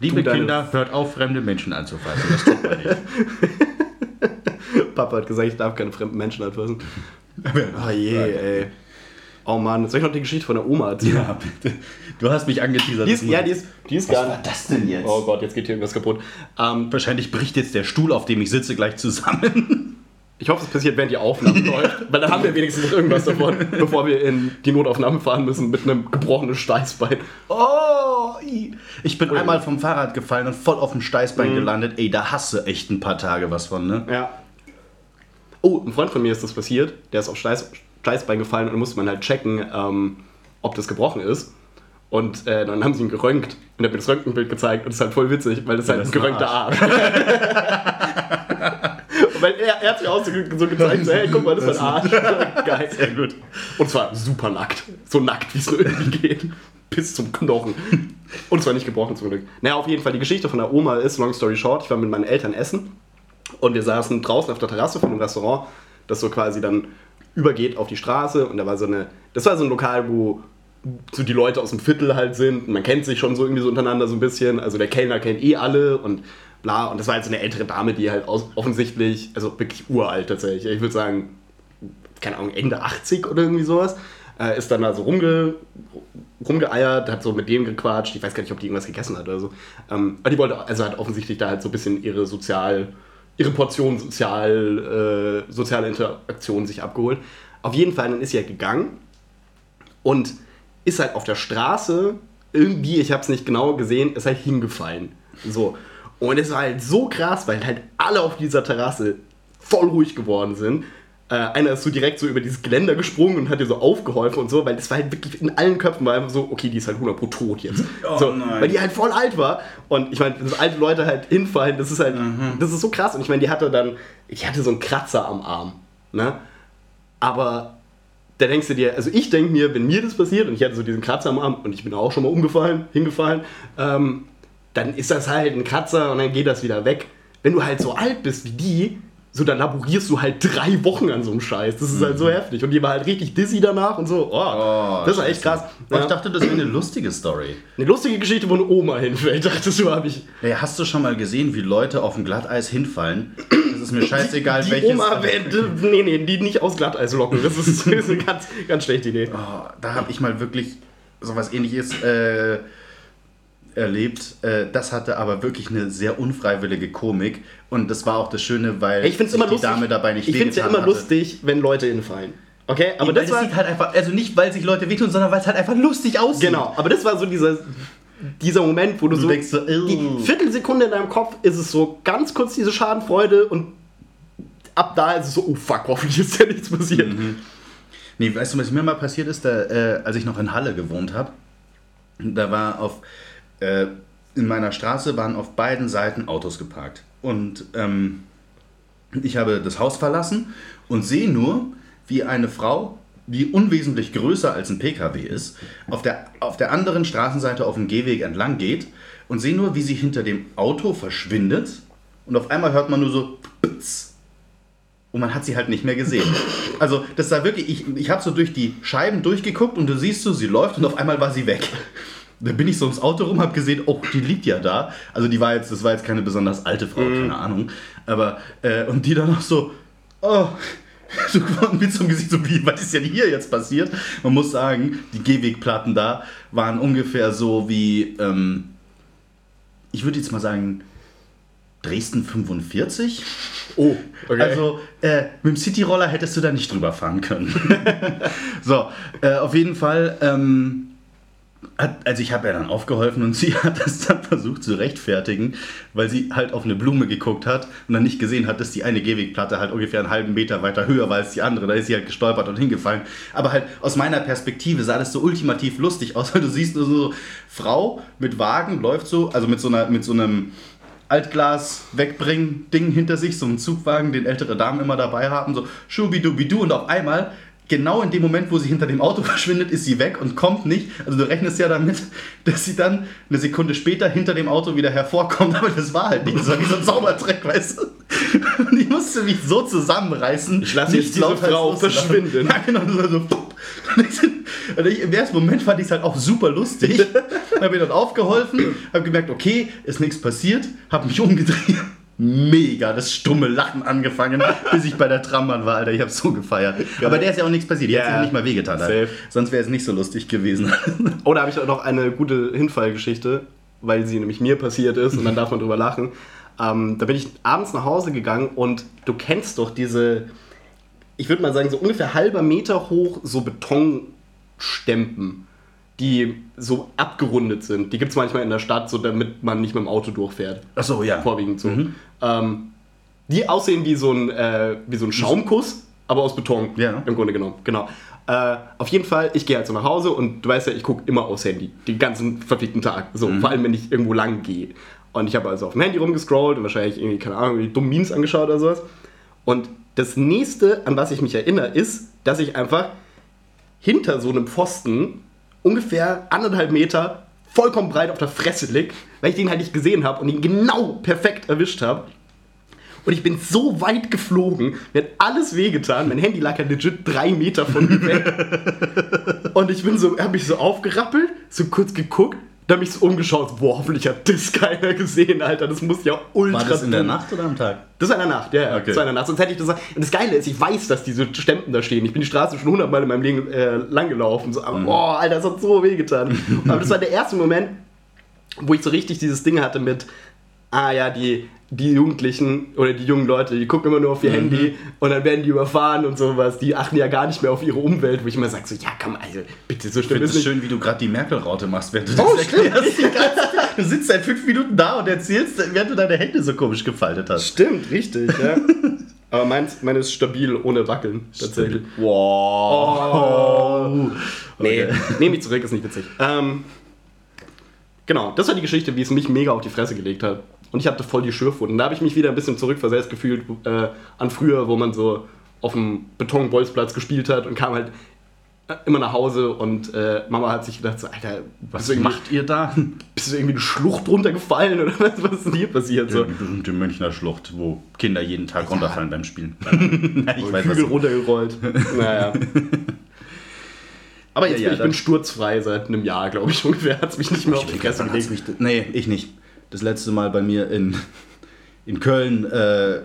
Speaker 2: Liebe
Speaker 3: deine-
Speaker 2: Kinder, hört auf, fremde Menschen anzufassen. Das tut man nicht.
Speaker 3: Papa hat gesagt, ich darf keine fremden Menschen anfassen. Oh je, ey. Oh Mann, soll ich noch die Geschichte von der Oma erzählen?
Speaker 2: ja, bitte. Du hast mich angeteasert.
Speaker 3: Die ist, ja, die ist, die ist gar nicht.
Speaker 2: das denn jetzt?
Speaker 3: Oh Gott, jetzt geht hier irgendwas kaputt. Ähm,
Speaker 2: Wahrscheinlich bricht jetzt der Stuhl, auf dem ich sitze, gleich zusammen.
Speaker 3: ich hoffe, es passiert, während die Aufnahme läuft. Weil dann haben wir wenigstens noch irgendwas davon, bevor wir in die Notaufnahme fahren müssen mit einem gebrochenen Steißbein.
Speaker 2: Oh, ich bin
Speaker 3: Ui.
Speaker 2: einmal vom Fahrrad gefallen und voll auf dem Steißbein gelandet. Ey, da hast du echt ein paar Tage was von, ne?
Speaker 3: Ja. Oh, ein Freund von mir ist das passiert. Der ist auf Steiß, Steißbein gefallen und dann musste man halt checken, ähm, ob das gebrochen ist. Und äh, dann haben sie ihn geröntgt und er hat mir das Röntgenbild gezeigt und das ist halt voll witzig, weil das halt
Speaker 2: das
Speaker 3: ein geröntgter Arsch. und weil er, er hat sich auch so, so gezeigt, so, hey, guck mal, das ist ein Arsch. Geil.
Speaker 2: Sehr gut.
Speaker 3: Und zwar super nackt. So nackt, wie es nur irgendwie geht. Bis zum Knochen. Und zwar nicht gebrochen zum Glück. Naja, auf jeden Fall, die Geschichte von der Oma ist, long story short, ich war mit meinen Eltern essen und wir saßen draußen auf der Terrasse von einem Restaurant, das so quasi dann übergeht auf die Straße und da war so eine, das war so ein Lokal, wo so die Leute aus dem Viertel halt sind. Man kennt sich schon so irgendwie so untereinander so ein bisschen, also der Kellner kennt eh alle und bla. Und das war halt so eine ältere Dame, die halt aus, offensichtlich, also wirklich uralt tatsächlich, ich würde sagen, keine Ahnung, Ende 80 oder irgendwie sowas, äh, ist dann da so rumge, rumgeeiert, hat so mit dem gequatscht, ich weiß gar nicht, ob die irgendwas gegessen hat oder so. Ähm, aber die wollte, also hat offensichtlich da halt so ein bisschen ihre sozial, ihre Portion sozial, äh, soziale Interaktion sich abgeholt. Auf jeden Fall, dann ist sie halt gegangen und ist halt auf der Straße irgendwie, ich habe es nicht genau gesehen, ist halt hingefallen. So. Und es war halt so krass, weil halt alle auf dieser Terrasse voll ruhig geworden sind. Äh, einer ist so direkt so über dieses Geländer gesprungen und hat ihr so aufgeholfen und so, weil das war halt wirklich in allen Köpfen war einfach so, okay, die ist halt 100 pro tot jetzt.
Speaker 2: Oh
Speaker 3: so,
Speaker 2: nein.
Speaker 3: Weil die halt voll alt war. Und ich meine, dass alte Leute halt hinfallen, das ist halt, das ist so krass. Und ich meine, die hatte dann, ich hatte so einen Kratzer am Arm. Ne? Aber da denkst du dir, also ich denke mir, wenn mir das passiert und ich hatte so diesen Kratzer am Arm und ich bin auch schon mal umgefallen, hingefallen, ähm, dann ist das halt ein Kratzer und dann geht das wieder weg. Wenn du halt so alt bist wie die, so dann laborierst du halt drei Wochen an so einem Scheiß. Das ist halt so heftig. Und die war halt richtig dizzy danach und so. Oh, das war echt krass.
Speaker 2: Oh, ich
Speaker 3: Ja.
Speaker 2: dachte, das wäre eine lustige Story.
Speaker 3: Eine lustige Geschichte, wo eine Oma hinfällt, dachtest du, habe ich.
Speaker 2: Hey, hast du schon mal gesehen, wie Leute auf dem Glatteis hinfallen? Das ist mir scheißegal,
Speaker 3: Die
Speaker 2: welches.
Speaker 3: Oma, nee, nee, die nicht aus Glatteis locken. Das ist, das ist eine ganz, ganz schlechte Idee.
Speaker 2: Oh, da habe ich mal wirklich sowas ähnliches äh, erlebt. Äh, das hatte aber wirklich eine sehr unfreiwillige Komik. Und das war auch das Schöne, weil
Speaker 3: Ich
Speaker 2: sich
Speaker 3: immer
Speaker 2: die
Speaker 3: lustig.
Speaker 2: Dame dabei nicht
Speaker 3: ich finde es ja immer
Speaker 2: hatte.
Speaker 3: lustig, wenn Leute hinfallen. Okay, aber das war
Speaker 2: sieht halt einfach, also nicht, weil sich Leute wehtun, sondern weil es halt einfach lustig aussieht.
Speaker 3: genau. Aber das war so dieser dieser Moment, wo du, so
Speaker 2: denkst so,
Speaker 3: die. Viertelsekunde in deinem Kopf ist es so ganz kurz diese Schadenfreude und ab da ist es so, oh fuck, hoffentlich ist ja nichts passiert.
Speaker 2: Nee, weißt du, was mir mal passiert ist, da, äh, als ich noch in Halle gewohnt habe? Da war auf, äh, in meiner Straße waren auf beiden Seiten Autos geparkt. Und ähm, ich habe das Haus verlassen und sehe nur, wie eine Frau, die unwesentlich größer als ein PKW ist, auf der, auf der anderen Straßenseite auf dem Gehweg entlang geht und sehe nur, wie sie hinter dem Auto verschwindet. Und auf einmal hört man nur so Ptz. Und man hat sie halt nicht mehr gesehen. Also, das war wirklich, ich, ich habe so durch die Scheiben durchgeguckt und du siehst so, sie läuft und auf einmal war sie weg. Da bin ich so ums Auto rum, habe gesehen, oh, die liegt ja da. Also die war jetzt, das war jetzt keine besonders alte Frau, keine Ahnung. Aber, äh, und die dann noch so, oh, so mit so einem Gesicht, so wie, was ist denn hier jetzt passiert? Man muss sagen, die Gehwegplatten da waren ungefähr so wie, ähm, ich würde jetzt mal sagen, Dresden 45.
Speaker 3: Oh, okay.
Speaker 2: Also äh, mit dem Cityroller hättest du da nicht drüber fahren können. so, äh, auf jeden Fall ähm, Hat, also ich habe ja dann aufgeholfen und sie hat das dann versucht zu rechtfertigen, weil sie halt auf eine Blume geguckt hat und dann nicht gesehen hat, dass die eine Gehwegplatte halt ungefähr einen halben Meter weiter höher war als die andere. Da ist sie halt gestolpert und hingefallen. Aber halt aus meiner Perspektive sah das so ultimativ lustig aus, weil du siehst nur so Frau mit Wagen läuft so, also mit so einer mit so einem Altglas wegbringen Ding hinter sich, so einen Zugwagen, den ältere Damen immer dabei haben, so schubidubidu und auf einmal genau in dem Moment, wo sie hinter dem Auto verschwindet, ist sie weg und kommt nicht. Also du rechnest ja damit, dass sie dann eine Sekunde später hinter dem Auto wieder hervorkommt, aber das war halt nicht. Das war wie so ein Zaubertrick, weißt du? Und ich musste mich so zusammenreißen.
Speaker 3: Ich lasse jetzt diese Frau verschwinden.
Speaker 2: Ja, genau. War so. Und ich, Im ersten Moment fand ich es halt auch super lustig. habe mir dann aufgeholfen, habe gemerkt, okay, ist nichts passiert, habe mich umgedreht mega das stumme Lachen angefangen, bis ich bei der Trambahn war, Alter. Ich habe so gefeiert. Aber der ist ja auch nichts passiert. Die
Speaker 3: Ja,
Speaker 2: hat sich ja nicht mal wehgetan. Alter. Sonst wäre es nicht so lustig gewesen.
Speaker 3: Oh, da habe ich auch noch eine gute Hinfallgeschichte, weil sie nämlich mir passiert ist und dann darf man drüber lachen. Ähm, da bin ich abends nach Hause gegangen und du kennst doch diese, ich würde mal sagen, so ungefähr halber Meter hoch, so Betonstempen, die so abgerundet sind. Die gibt es manchmal in der Stadt, so damit man nicht mit dem Auto durchfährt.
Speaker 2: Achso, ja.
Speaker 3: Vorwiegend so. Ähm, die aussehen wie so ein, äh, wie so ein Schaumkuss, aber aus Beton.
Speaker 2: Ja.
Speaker 3: Im Grunde genommen, genau. Äh, auf jeden Fall, ich gehe halt so nach Hause und du weißt ja, ich gucke immer aufs Handy. Den ganzen verfickten Tag. So, vor allem, wenn ich irgendwo lang gehe. Und ich habe also auf dem Handy rumgescrollt und wahrscheinlich irgendwie, keine Ahnung, irgendwie dumme Memes angeschaut oder sowas. Und das nächste, an was ich mich erinnere, ist, dass ich einfach hinter so einem Pfosten ungefähr anderthalb Meter vollkommen breit auf der Fresse lieg, weil ich den halt nicht gesehen habe und ihn genau perfekt erwischt habe. Und ich bin so weit geflogen, mir hat alles wehgetan. Mein Handy lag ja legit drei Meter von mir weg. Und ich bin so, habe mich so aufgerappelt, so kurz geguckt, dann mich so umgeschaut, boah, hoffentlich hat das keiner gesehen, Alter. Das muss ja ultra
Speaker 2: War das in der Nacht oder am Tag?
Speaker 3: das war in der Nacht, ja, ja.
Speaker 2: Okay.
Speaker 3: Das war in der Nacht. Sonst hätte ich das. Und das Geile ist, ich weiß, dass diese Stempen da stehen. Ich bin die Straße schon hundertmal in meinem Leben äh, lang gelaufen. So, aber, boah, Alter, das hat so wehgetan. aber das war der erste Moment, wo ich so richtig dieses Ding hatte mit, ah ja, die, die Jugendlichen oder die jungen Leute, die gucken immer nur auf ihr Handy und dann werden die überfahren und sowas. Die achten ja gar nicht mehr auf ihre Umwelt, wo ich immer sage, so, ja, komm, also, bitte, so
Speaker 2: Ich
Speaker 3: schlimm
Speaker 2: finde
Speaker 3: ist
Speaker 2: es schön, wie du gerade die Merkel-Raute machst, während du das
Speaker 3: Oh, stimmt.
Speaker 2: erklärst. Du sitzt seit fünf Minuten da und erzählst, während du deine Hände so komisch gefaltet hast.
Speaker 3: Stimmt, richtig, ja. Aber meins, meine ist stabil, ohne Wackeln, tatsächlich.
Speaker 2: Wow.
Speaker 3: Nee,
Speaker 2: Okay.
Speaker 3: nehme ich zurück, ist nicht witzig. Ähm, genau, das war die Geschichte, wie es mich mega auf die Fresse gelegt hat. Und ich hatte voll die Schürfwunden. Da habe ich mich wieder ein bisschen zurückversetzt gefühlt äh, an früher, wo man so auf dem Betonbolzplatz gespielt hat und kam halt äh, immer nach Hause und äh, Mama hat sich gedacht, so, Alter,
Speaker 2: Was macht ihr da?
Speaker 3: bist du irgendwie eine Schlucht runtergefallen oder was, was ist denn hier passiert? So,
Speaker 2: Die berühmte Münchner Schlucht, wo Kinder jeden Tag runterfallen beim Spielen. ich weiß, was
Speaker 3: Hügel
Speaker 2: du
Speaker 3: runtergerollt. naja. Aber jetzt
Speaker 2: Ja, ja,
Speaker 3: bin ich bin sturzfrei seit einem Jahr, glaube ich ungefähr. Hat es mich nicht mehr auf die Fresse gelegt.
Speaker 2: mich, nee, ich nicht. Das letzte Mal bei mir in, in Köln äh,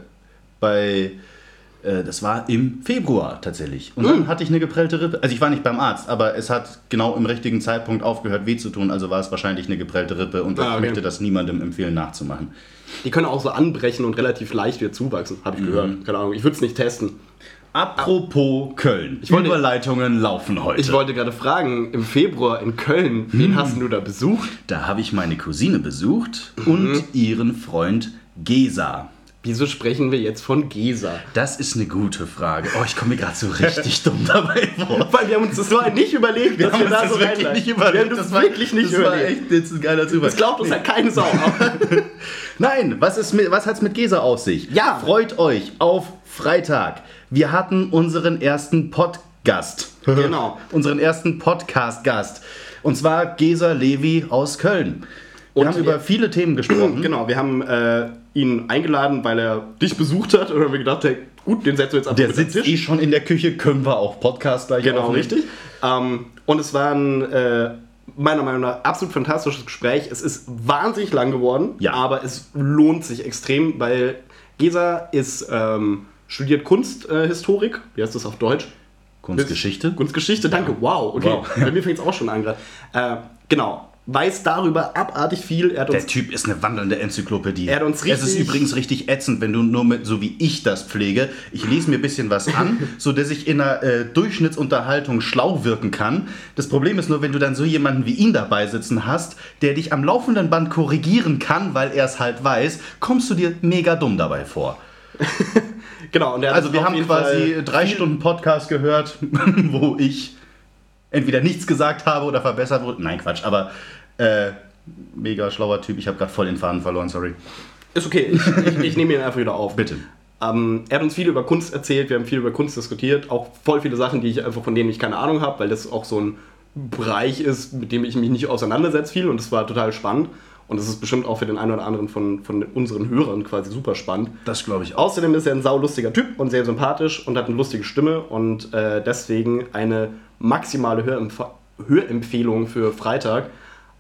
Speaker 2: bei. äh, Das war im Februar tatsächlich. Und
Speaker 3: Hm.
Speaker 2: dann hatte ich eine geprellte Rippe. Also ich war nicht beim Arzt, aber es hat genau im richtigen Zeitpunkt aufgehört weh zu tun. Also war es wahrscheinlich eine geprellte Rippe und
Speaker 3: Ah,
Speaker 2: ich
Speaker 3: okay.
Speaker 2: möchte das niemandem empfehlen nachzumachen.
Speaker 3: Die können auch so anbrechen und relativ leicht wieder zuwachsen, habe ich gehört. Keine Ahnung, ich würde es nicht testen.
Speaker 2: Apropos Köln.
Speaker 3: wollte-
Speaker 2: Überleitungen laufen heute.
Speaker 3: Ich wollte gerade fragen, im Februar in Köln, wen hast du da besucht?
Speaker 2: da habe ich meine Cousine besucht
Speaker 3: Mhm.
Speaker 2: und ihren Freund Gesa.
Speaker 3: Wieso sprechen wir jetzt von Gesa?
Speaker 2: Das ist eine gute Frage. Oh, ich komme mir gerade so richtig dumm dabei vor.
Speaker 3: Weil wir haben uns das so nicht überlegt, dass wir, da so reinleiten. Wir haben das, wirklich nicht
Speaker 2: das war
Speaker 3: überlegt.
Speaker 2: echt jetzt ein geiler Zufall.
Speaker 3: Das glaubt uns halt keine Sau.
Speaker 2: Nein, was, ist mit, was hat es mit Gesa auf sich?
Speaker 3: Ja.
Speaker 2: Freut euch auf Freitag. Wir hatten unseren ersten Podcast.
Speaker 3: Genau.
Speaker 2: unseren ersten Podcast-Gast. Und zwar Gesa Levi aus Köln. Wir
Speaker 3: Und
Speaker 2: haben über viele Themen gesprochen.
Speaker 3: genau, wir haben äh, ihn eingeladen, weil er dich besucht hat. Haben wir gedacht, hey, gut, den setzen wir jetzt einfach
Speaker 2: Der sitzt eh schon in der Küche, können wir auch Podcast gleich
Speaker 3: Genau,
Speaker 2: aufnehmen.
Speaker 3: richtig. Ähm, und es war ein, äh, meiner Meinung nach, absolut fantastisches Gespräch. Es ist wahnsinnig lang geworden,
Speaker 2: Ja.
Speaker 3: aber es lohnt sich extrem, weil Gesa ist, ähm, studiert Kunsthistorik. Äh. Wie heißt das auf Deutsch?
Speaker 2: Kunstgeschichte.
Speaker 3: Kunstgeschichte, danke. Wow, okay.
Speaker 2: Wow.
Speaker 3: Bei mir fängt es auch schon an gerade. Äh, genau. weiß darüber abartig viel. Er
Speaker 2: Der Typ ist eine wandelnde Enzyklopädie.
Speaker 3: Er hat uns
Speaker 2: es ist
Speaker 3: richtig-
Speaker 2: übrigens richtig ätzend, wenn du nur mit, so wie ich das pflege, ich lese mir ein bisschen was an, so dass ich in einer äh, Durchschnittsunterhaltung schlau wirken kann. Das Problem ist nur, wenn du dann so jemanden wie ihn dabei sitzen hast, der dich am laufenden Band korrigieren kann, weil er es halt weiß, kommst du dir mega dumm dabei vor.
Speaker 3: Genau, und er hat
Speaker 2: Also wir haben quasi
Speaker 3: Fall
Speaker 2: drei Stunden Podcast gehört, wo ich entweder nichts gesagt habe oder verbessert wurde. Nein, Quatsch, aber äh, mega schlauer Typ. Ich habe gerade voll den Faden verloren, sorry.
Speaker 3: Ist okay, ich, ich, ich nehme ihn einfach wieder auf.
Speaker 2: Bitte.
Speaker 3: Ähm, er hat uns viel über Kunst erzählt, wir haben viel über Kunst diskutiert, auch voll viele Sachen, die ich einfach von denen ich keine Ahnung habe, weil das auch so ein Bereich ist, mit dem ich mich nicht auseinandersetze viel und das war total spannend. Und das ist bestimmt auch für den einen oder anderen von, von unseren Hörern quasi super spannend.
Speaker 2: Das glaube ich auch.
Speaker 3: Außerdem ist er ein saulustiger Typ und sehr sympathisch und hat eine lustige Stimme und äh, deswegen eine maximale Hörempf Hörempfehlung für Freitag.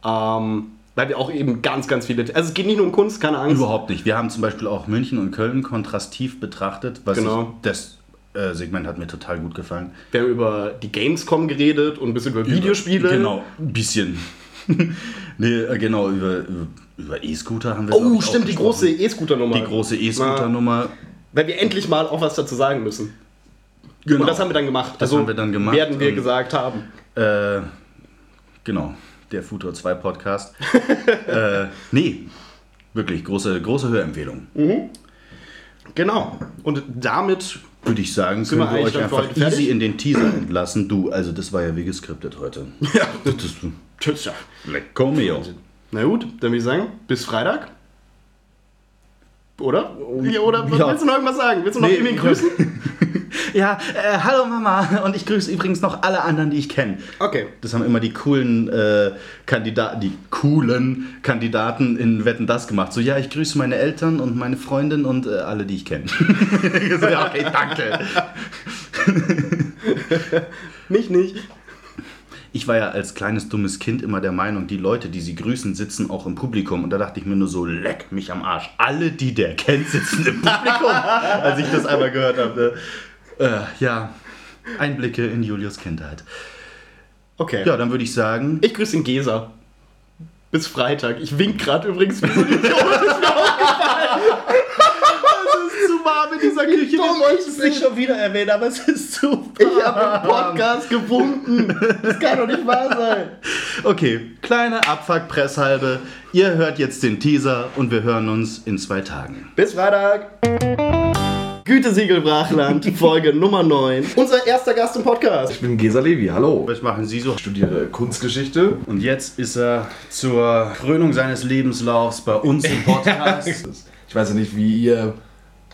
Speaker 3: Ähm, weil wir auch eben ganz, ganz viele. Also es geht nicht nur um Kunst, keine Angst.
Speaker 2: Überhaupt nicht. Wir haben zum Beispiel auch München und Köln kontrastiv betrachtet. Was
Speaker 3: Genau.
Speaker 2: ich, das äh, Segment hat mir total gut gefallen.
Speaker 3: Wir haben über die Gamescom geredet und ein bisschen über Videospiele.
Speaker 2: Genau, ein bisschen. nee, äh, genau, über, über, E-Scooter haben wir
Speaker 3: Oh, stimmt, die große E-Scooter-Nummer.
Speaker 2: Die große E-Scooter-Nummer.
Speaker 3: Weil wir endlich mal auch was dazu sagen müssen.
Speaker 2: Genau.
Speaker 3: Und das haben wir dann gemacht.
Speaker 2: Das haben wir dann gemacht
Speaker 3: Werden wir gesagt haben.
Speaker 2: Äh, genau, der Futur 2 Podcast. äh, nee, wirklich, große, große Hörempfehlung.
Speaker 3: Genau. Und damit
Speaker 2: Würde ich sagen, können
Speaker 3: wir
Speaker 2: wir euch einfach easy in den Teaser entlassen. Du, also das war ja wie geskriptet heute.
Speaker 3: Ja.
Speaker 2: Das ist
Speaker 3: Tschüss. ja.
Speaker 2: Lecco mio.
Speaker 3: Na gut, dann würde ich sagen, bis Freitag. Oder? Ja, oder
Speaker 2: Ja.
Speaker 3: willst du noch irgendwas sagen? Willst du noch
Speaker 2: Nee,
Speaker 3: irgendwie
Speaker 2: ich-
Speaker 3: grüßen?
Speaker 2: Ja, äh, hallo Mama. Und ich grüße übrigens noch alle anderen, die ich kenne.
Speaker 3: Okay.
Speaker 2: Das haben immer die coolen äh, Kandidaten, die coolen Kandidaten in Wetten das gemacht. So, ja, ich grüße meine Eltern und meine Freundin und äh, alle, die ich kenne. so, ja, okay, danke.
Speaker 3: Mich nicht.
Speaker 2: Ich war ja als kleines dummes Kind immer der Meinung, die Leute, die sie grüßen, sitzen auch im Publikum. Und da dachte ich mir nur so, leck mich am Arsch. Alle, die der kennt, sitzen im Publikum. als ich das einmal gehört habe. Äh, ja, Einblicke in Julius Kindheit.
Speaker 3: Okay.
Speaker 2: Ja, dann würde ich sagen,
Speaker 3: Ich grüße den Gesa. Bis Freitag. Ich wink gerade übrigens wie so ein Idiot. Ist mir aufgefallen. Es ist zu warm in dieser Küche. Wir wollten es nicht
Speaker 2: schon wieder erwähnen, aber es ist super.
Speaker 3: Ich habe im Podcast gewunken. Das kann doch nicht wahr sein.
Speaker 2: Okay, kleine Abfuck-Presshalbe. Ihr hört jetzt den Teaser und wir hören uns in zwei Tagen.
Speaker 3: Bis Freitag. Gütesiegel Brachland, Folge Nummer 9. Unser erster Gast im Podcast.
Speaker 1: Ich bin Gesa Levi, hallo.
Speaker 2: Was machen Sie so?
Speaker 1: Ich studiere Kunstgeschichte.
Speaker 2: Und jetzt ist er zur Krönung seines Lebenslaufs bei uns im Podcast.
Speaker 1: Ich weiß ja nicht, wie ihr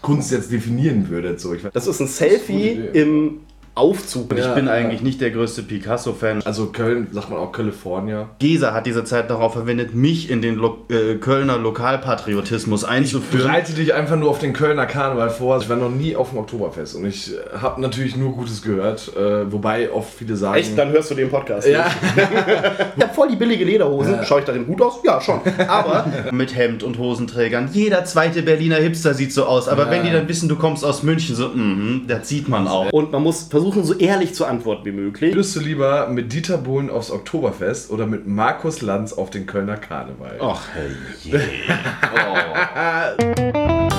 Speaker 1: Kunst jetzt definieren würdet. So, ich
Speaker 3: Das ist ein Selfie
Speaker 1: Idee.
Speaker 3: im Aufzug.
Speaker 2: ich
Speaker 1: Ja,
Speaker 2: bin
Speaker 1: ja.
Speaker 2: eigentlich nicht der größte Picasso-Fan.
Speaker 1: also Köln, sagt man auch California.
Speaker 2: Gesa hat diese Zeit darauf verwendet, mich in den Lo äh, Kölner Lokalpatriotismus einzuführen.
Speaker 1: Bereite dich einfach nur auf den Kölner Karneval vor. Ich war noch nie auf dem Oktoberfest und ich habe natürlich nur Gutes gehört. Äh, wobei oft viele sagen.
Speaker 3: Echt? Dann hörst du den Podcast.
Speaker 1: Ja.
Speaker 3: Ich hab voll die billige Lederhosen. Schaue ich darin gut aus? Ja, schon. Aber
Speaker 2: mit Hemd und Hosenträgern. Jeder zweite Berliner Hipster sieht so aus. Aber
Speaker 1: Ja.
Speaker 2: wenn die dann wissen, du kommst aus München, so, mhm, das sieht man auch.
Speaker 3: und man muss versuchen, so ehrlich zu antworten wie möglich.
Speaker 1: Würdest du lieber mit Dieter Bohlen aufs Oktoberfest oder mit Markus Lanz auf den Kölner Karneval?
Speaker 2: Ach, hey.